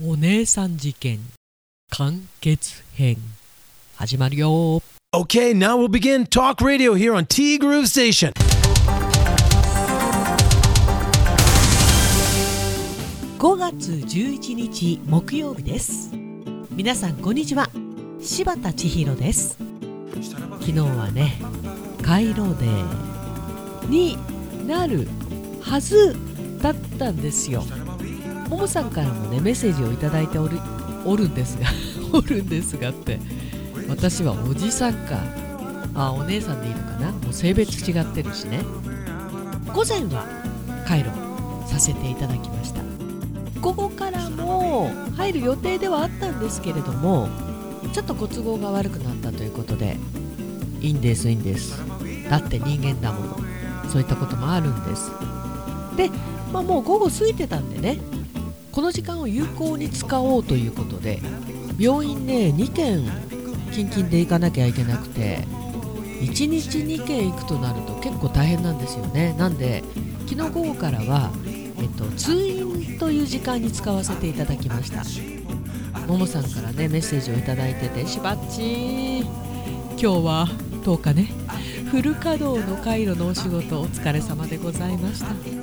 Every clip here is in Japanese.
お姉さん事件完結編。始まるよ。Okay, now we'll begin talk radio here on T Groove Station. 5月11日木曜日です。皆さんこんにちは。柴田千尋です。昨日はねカイロデーになるはずだったんですよももさんからもねメッセージをいただいておるおるんですが おるんですがって私はおじさんかあお姉さんでいいのかなもう性別違ってるしね。午前はカイロさせていただきました。午後からも入る予定ではあったんですけれどもちょっとご都合が悪くなったということでいいんですいいんです。だって人間だもの。そういったこともあるんです。で、まあ、もう午後過ぎてたんでねこの時間を有効に使おうということで病院ね2軒近々で行かなきゃいけなくて1日2軒行くとなると結構大変なんですよね。なんで昨日午後からは、えっと、通院という時間に使わせていただきました。ももさんからねメッセージをいいててしばっち今日は10日ね。フル稼働の回路のお仕事お疲れ様でございました。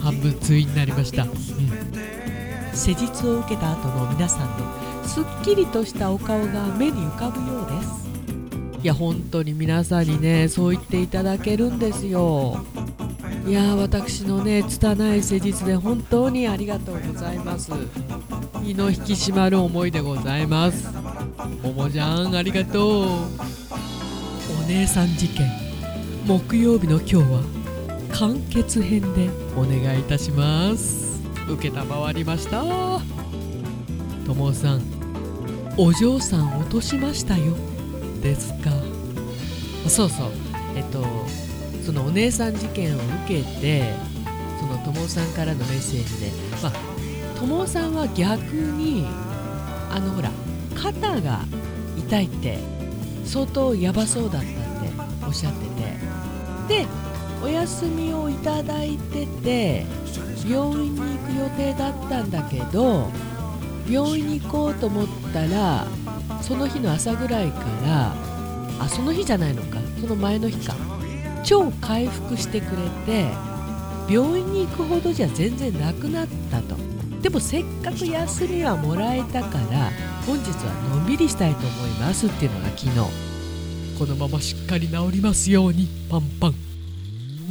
半分通院になりました、うん、施術を受けた後の皆さんのすっきりとしたお顔が目に浮かぶようです。いや本当に皆さんにねそう言っていただけるんですよ。いや私のね拙い施術で本当にありがとうございます。身の引き締まる思いでございます。ももちゃんありがとう。お姉さん事件木曜日の今日は完結編でお願いいたします。受けたまわりました。ともさんお嬢さん落としましたよ。ですか。そうそう。えっとそのお姉さん事件を受けてそのともさんからのメッセージでまあともさんは逆にあのほら肩が痛いって相当やばそうだったっておっしゃってて。でお休みをいただいてて病院に行く予定だったんだけど病院に行こうと思ったらその日の朝ぐらいからあその日じゃないのかその前の日か超回復してくれて病院に行くほどじゃ全然なくなったと。でもせっかく休みはもらえたから本日はのんびりしたいと思いますっていうのが昨日。このまましっかり治りますようにパンパン。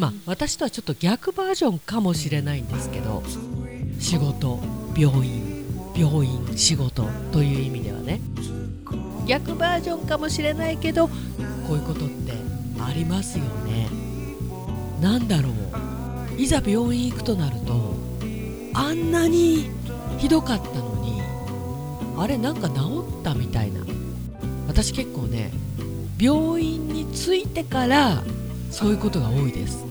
まあ私とはちょっと逆バージョンかもしれないんですけど仕事病院病院仕事という意味ではね。逆バージョンかもしれないけどこういうことってありますよね。なんだろう。いざ病院行くとなるとあんなにひどかったのにあれなんか治ったみたいな。私結構ね病院に着いてからそういうことが多いです。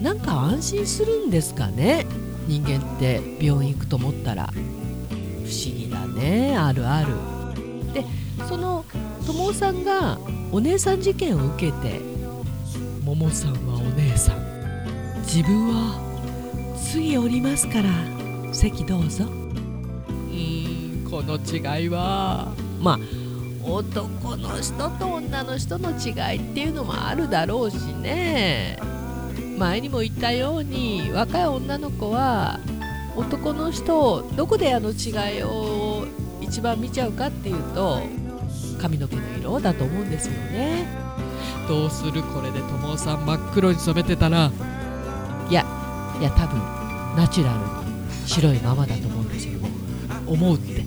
なんか安心するんですかね？人間って病院行くと思ったら。不思議だね。あるある。でその友さんがお姉さん事件を受けてももさんはお姉さん。自分は次降りますから席どうぞ。うーんこの違いは。まあ男の人と女の人の違いっていうのもあるだろうしね前にも言ったように若い女の子は男の人をどこであの違いを一番見ちゃうかっていうと髪の毛の色だと思うんですよね。どうするこれで友さん真っ黒に染めてたら？いやいや多分ナチュラルに白いままだと思うんですよ。思うって。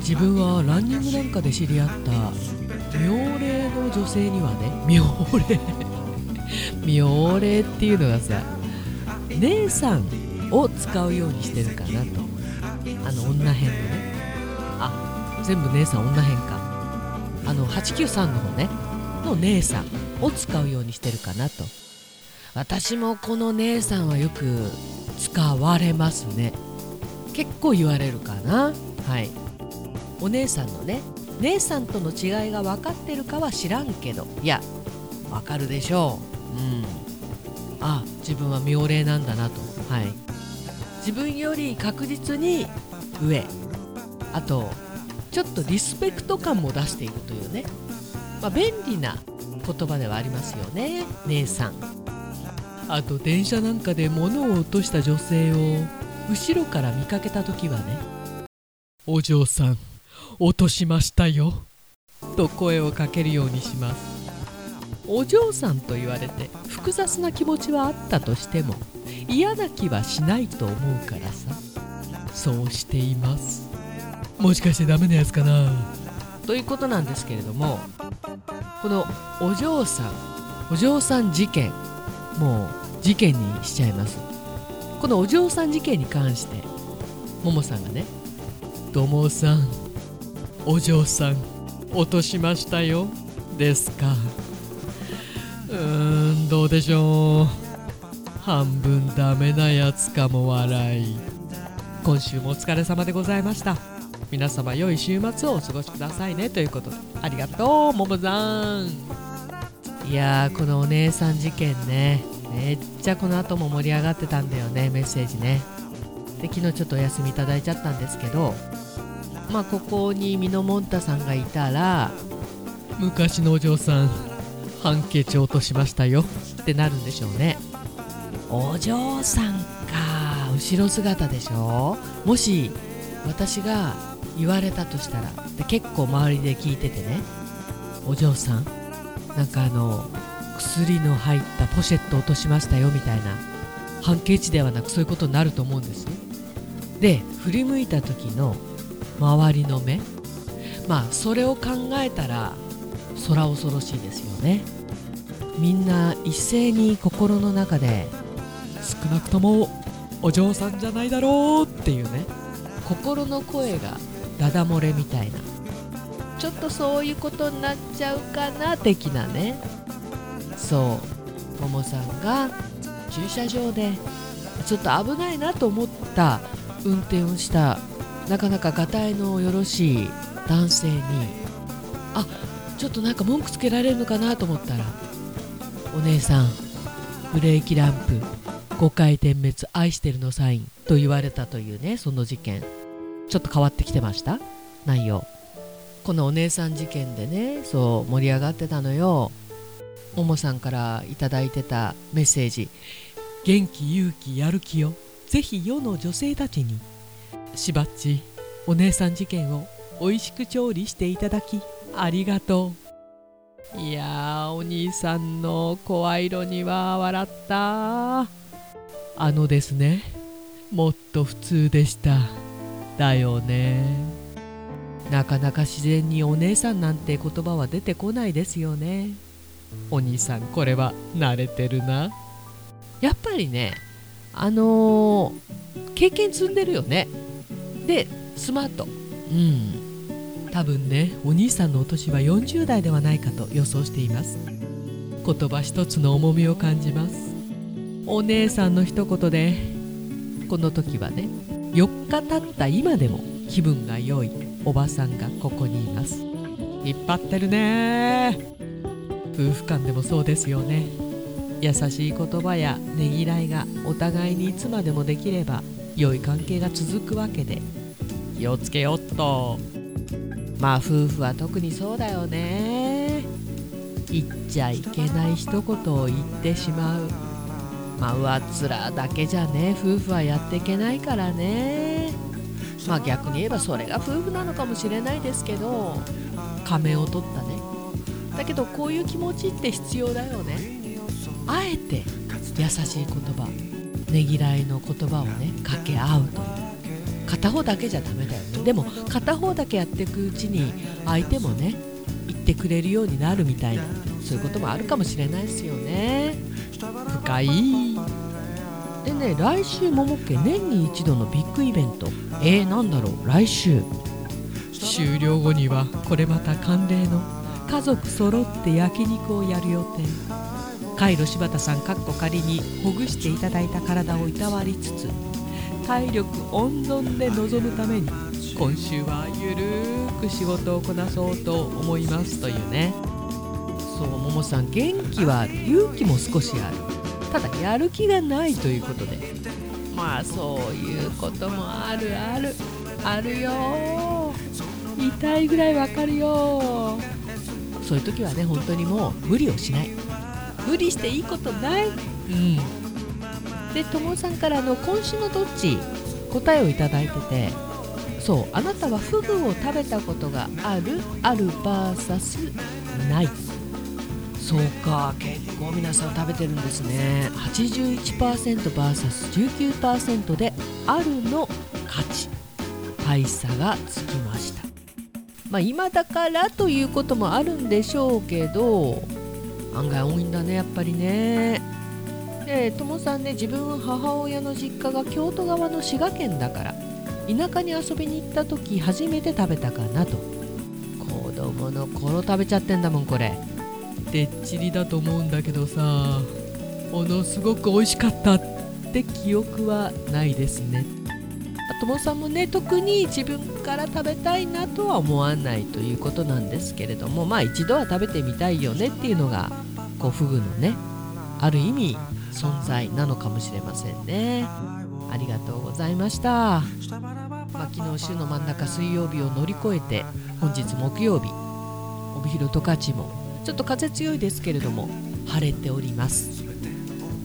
自分はランニングなんかで知り合った妙齢の女性にはね妙齢妙齢っていうのがさ姉さんを使うようにしてるかなと。あの女編のね。あ全部姉さん女編か。あの893の方ね。の姉さんを使うようにしてるかなと。私もこの姉さんはよく使われますね。結構言われるかな。はい。お姉さんのね姉さんとの違いが分かってるかは知らんけど。いや分かるでしょう。あ自分は妙齢なんだなと。はい。自分より確実に上。あとちょっとリスペクト感も出しているというね、まあ、便利な言葉ではありますよね。姉さん。あと電車なんかで物を落とした女性を後ろから見かけた時はね「お嬢さん落としましたよ」と声をかけるようにします。お嬢さんと言われて複雑な気持ちはあったとしても嫌な気はしないと思うからさ。そうしています。もしかしてダメなやつかな？ということなんですけれどもこのお嬢さんお嬢さん事件もう事件にしちゃいます。このお嬢さん事件に関してももさんがね「ともさんお嬢さん落としましたよ」ですかどうでしょう？半分ダメなやつかも笑い。今週もお疲れ様でございました。皆様良い週末をお過ごしくださいね。ということでありがとうももさん。いやーこのお姉さん事件ね。めっちゃこの後も盛り上がってたんだよねメッセージね。で昨日ちょっとお休みいただいちゃったんですけどまあここにミノモンタさんがいたら昔のお嬢さん。ハンケチ落としましたよ。ってなるんでしょうね。お嬢さんか。後ろ姿でしょ。もし私が言われたとしたら。で結構周りで聞いててね。お嬢さんなんかあの薬の入ったポシェット落としましたよ。みたいな。ハンケチではなくそういうことになると思うんです。で振り向いた時の周りの目。まあそれを考えたら空恐ろしいですよね。みんな一斉に心の中で少なくともお嬢さんじゃないだろうっていうね。心の声がダダ漏れみたいな。ちょっとそういうことになっちゃうかな的なね。そう。ももさんが駐車場でちょっと危ないなと思った運転をしたなかなかがたいのよろしい男性にあちょっとなんか文句つけられるのかなと思ったらお姉さんブレーキランプ5回点滅愛してるのサインと言われたというねその事件。ちょっと変わってきてました？内容。このお姉さん事件でねそう盛り上がってたのよ。ももさんから頂いてたメッセージ。元気勇気やる気をぜひ世の女性たちにしばっちお姉さん事件を美味しく調理していただきありがとう。いやーお兄さんの声色には笑った。あのですね。もっと普通でした。だよね。なかなか自然にお姉さんなんて言葉は出てこないですよね。お兄さんこれは慣れてるな。やっぱりねあのー、経験積んでるよね。でスマート。うん。多分ねお兄さんのお年は40代ではないかと予想しています。言葉一つの重みを感じます。お姉さんの一言でこの時はね4日経った今でも気分が良いおばさんがここにいます。引っ張ってるね。夫婦間でもそうですよね。優しい言葉やねぎらいがお互いにいつまでもできれば良い関係が続くわけで気をつけよっと。まあ夫婦は特にそうだよね。言っちゃいけない一言を言ってしまう。まあ上っ面だけじゃね。夫婦はやっていけないからね。まあ逆に言えばそれが夫婦なのかもしれないですけど仮面を取ったね。だけどこういう気持ちって必要だよね。あえて優しい言葉ねぎらいの言葉をね掛け合うという。片方だけじゃダメだよね。でも片方だけやっていくうちに相手もね言ってくれるようになるみたいなそういうこともあるかもしれないですよね。深い。でね来週ももっけ年に一度のビッグイベント。えー、なんだろう？来週。終了後にはこれまた慣例の。家族揃って焼肉をやる予定。カイロ柴田さんかっこ仮にほぐしていただいた体をいたわりつつ体力温存で臨むために今週はゆるーく仕事をこなそうと思いますというね。そうももさん元気はある。勇気も少しある。ただやる気がないということで。まあそういうこともあるある。あるよ。痛いぐらいわかるよ。そういう時はね本当にもう無理をしない。無理していいことない。うん。でともさんからの今週のどっち答えをいただいててそうあなたはフグを食べたことがあるある VS ない。そうか結構皆さん食べてるんですね。81%vs19% であるの勝ち。大差がつきました。まあ今だからということもあるんでしょうけど案外多いんだねやっぱりねでともさんね自分母親の実家が京都側の滋賀県だから田舎に遊びに行った時初めて食べたかなと。子供の頃食べちゃってんだもんこれ。でっちりだと思うんだけどさものすごく美味しかったって記憶はないですね。ともさんもね特に自分から食べたいなとは思わないということなんですけれどもまあ一度は食べてみたいよねっていうのがこうフグのねある意味存在なのかもしれませんね。ありがとうございました。まあ、昨日週の真ん中水曜日を乗り越えて本日木曜日帯広十勝もちょっと風強いですけれども晴れております。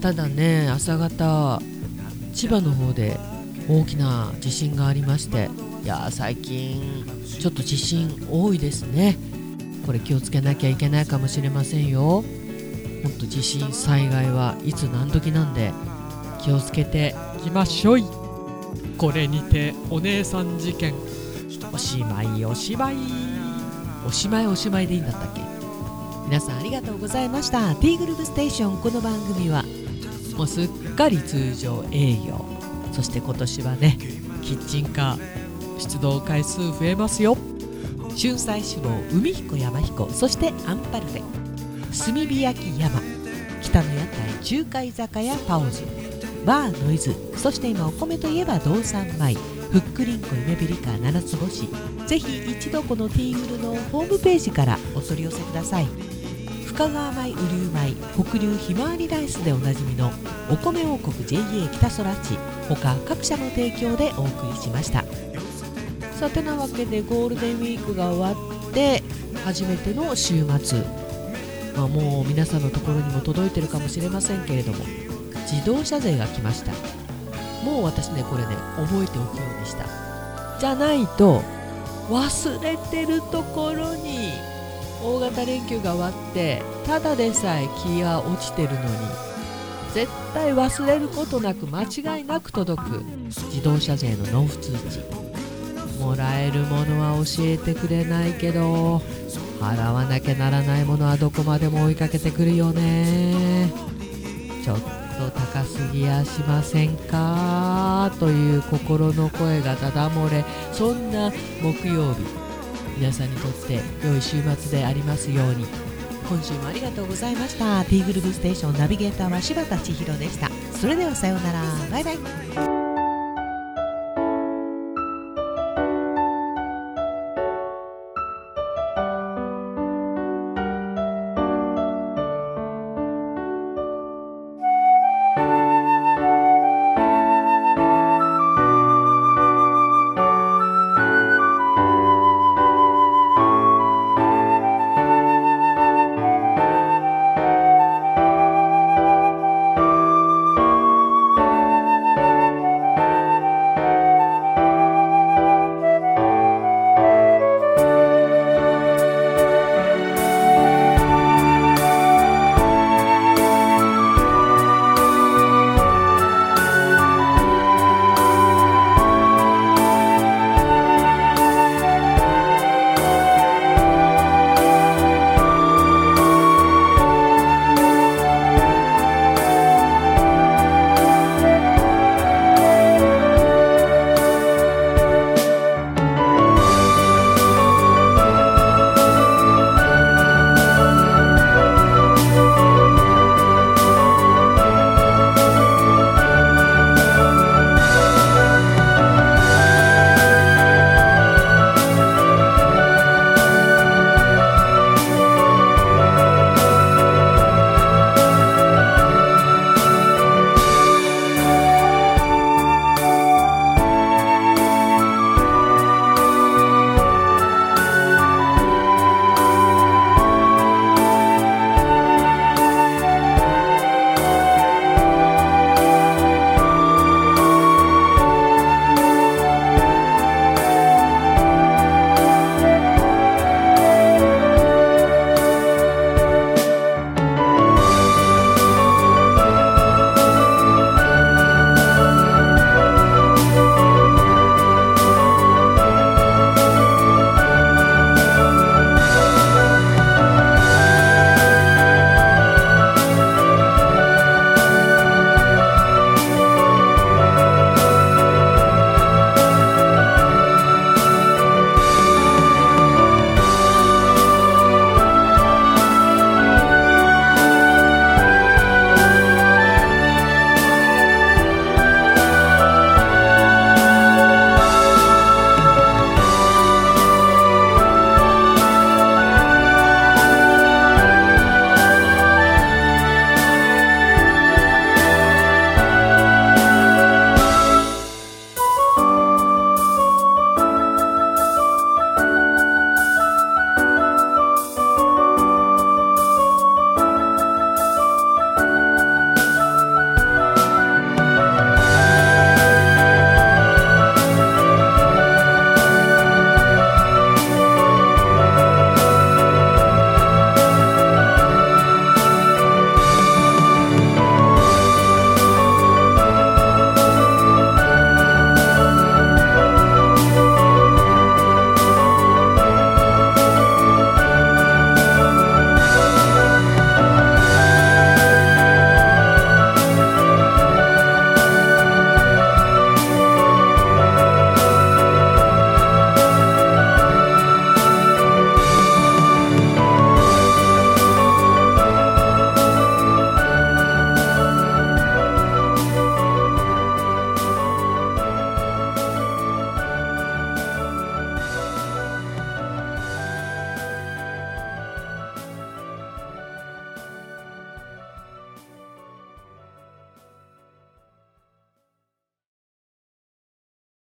ただね朝方千葉の方で大きな地震がありましていや最近ちょっと地震多いですね。これ気をつけなきゃいけないかもしれませんよ。ほんと地震災害はいつ何時なんで気をつけていきましょい。これにてお姉さん事件。おしまいおしまいおしまい。おしまいでいいんだったっけ？皆さんありがとうございました。T グループステーションこの番組はもうすっかり通常営業。そして今年はねキッチンカー出動回数増えますよ。春菜志望海彦山彦そしてアンパルフェ炭火焼き山。北の屋台中華居酒屋パオズ。バーノイズ。そして今お米といえば道産米。ふっくりんこ夢ビリカ七つ星。ぜひ一度このティーグルのホームページからお取り寄せください。深川米雨竜米北流ひまわりライスでおなじみのお米王国 JA 北空地。他各社の提供でお送りしました。さてなわけでゴールデンウィークが終わって初めての週末、まあ、もう皆さんのところにも届いてるかもしれませんけれども自動車税が来ました。もう私ねこれね覚えておくようにした。じゃないと忘れてるところに大型連休が終わってただでさえ気が落ちてるのに絶対忘れることなく間違いなく届く自動車税の納付通知。もらえるものは教えてくれないけど払わなきゃならないものはどこまでも追いかけてくるよね。ちょっと高すぎやしませんか？という心の声がただ漏れ。そんな木曜日皆さんにとって良い週末でありますように。今週もありがとうございました。T グループステーションナビゲーターは柴田千尋でした。それではさようなら。バイバイ。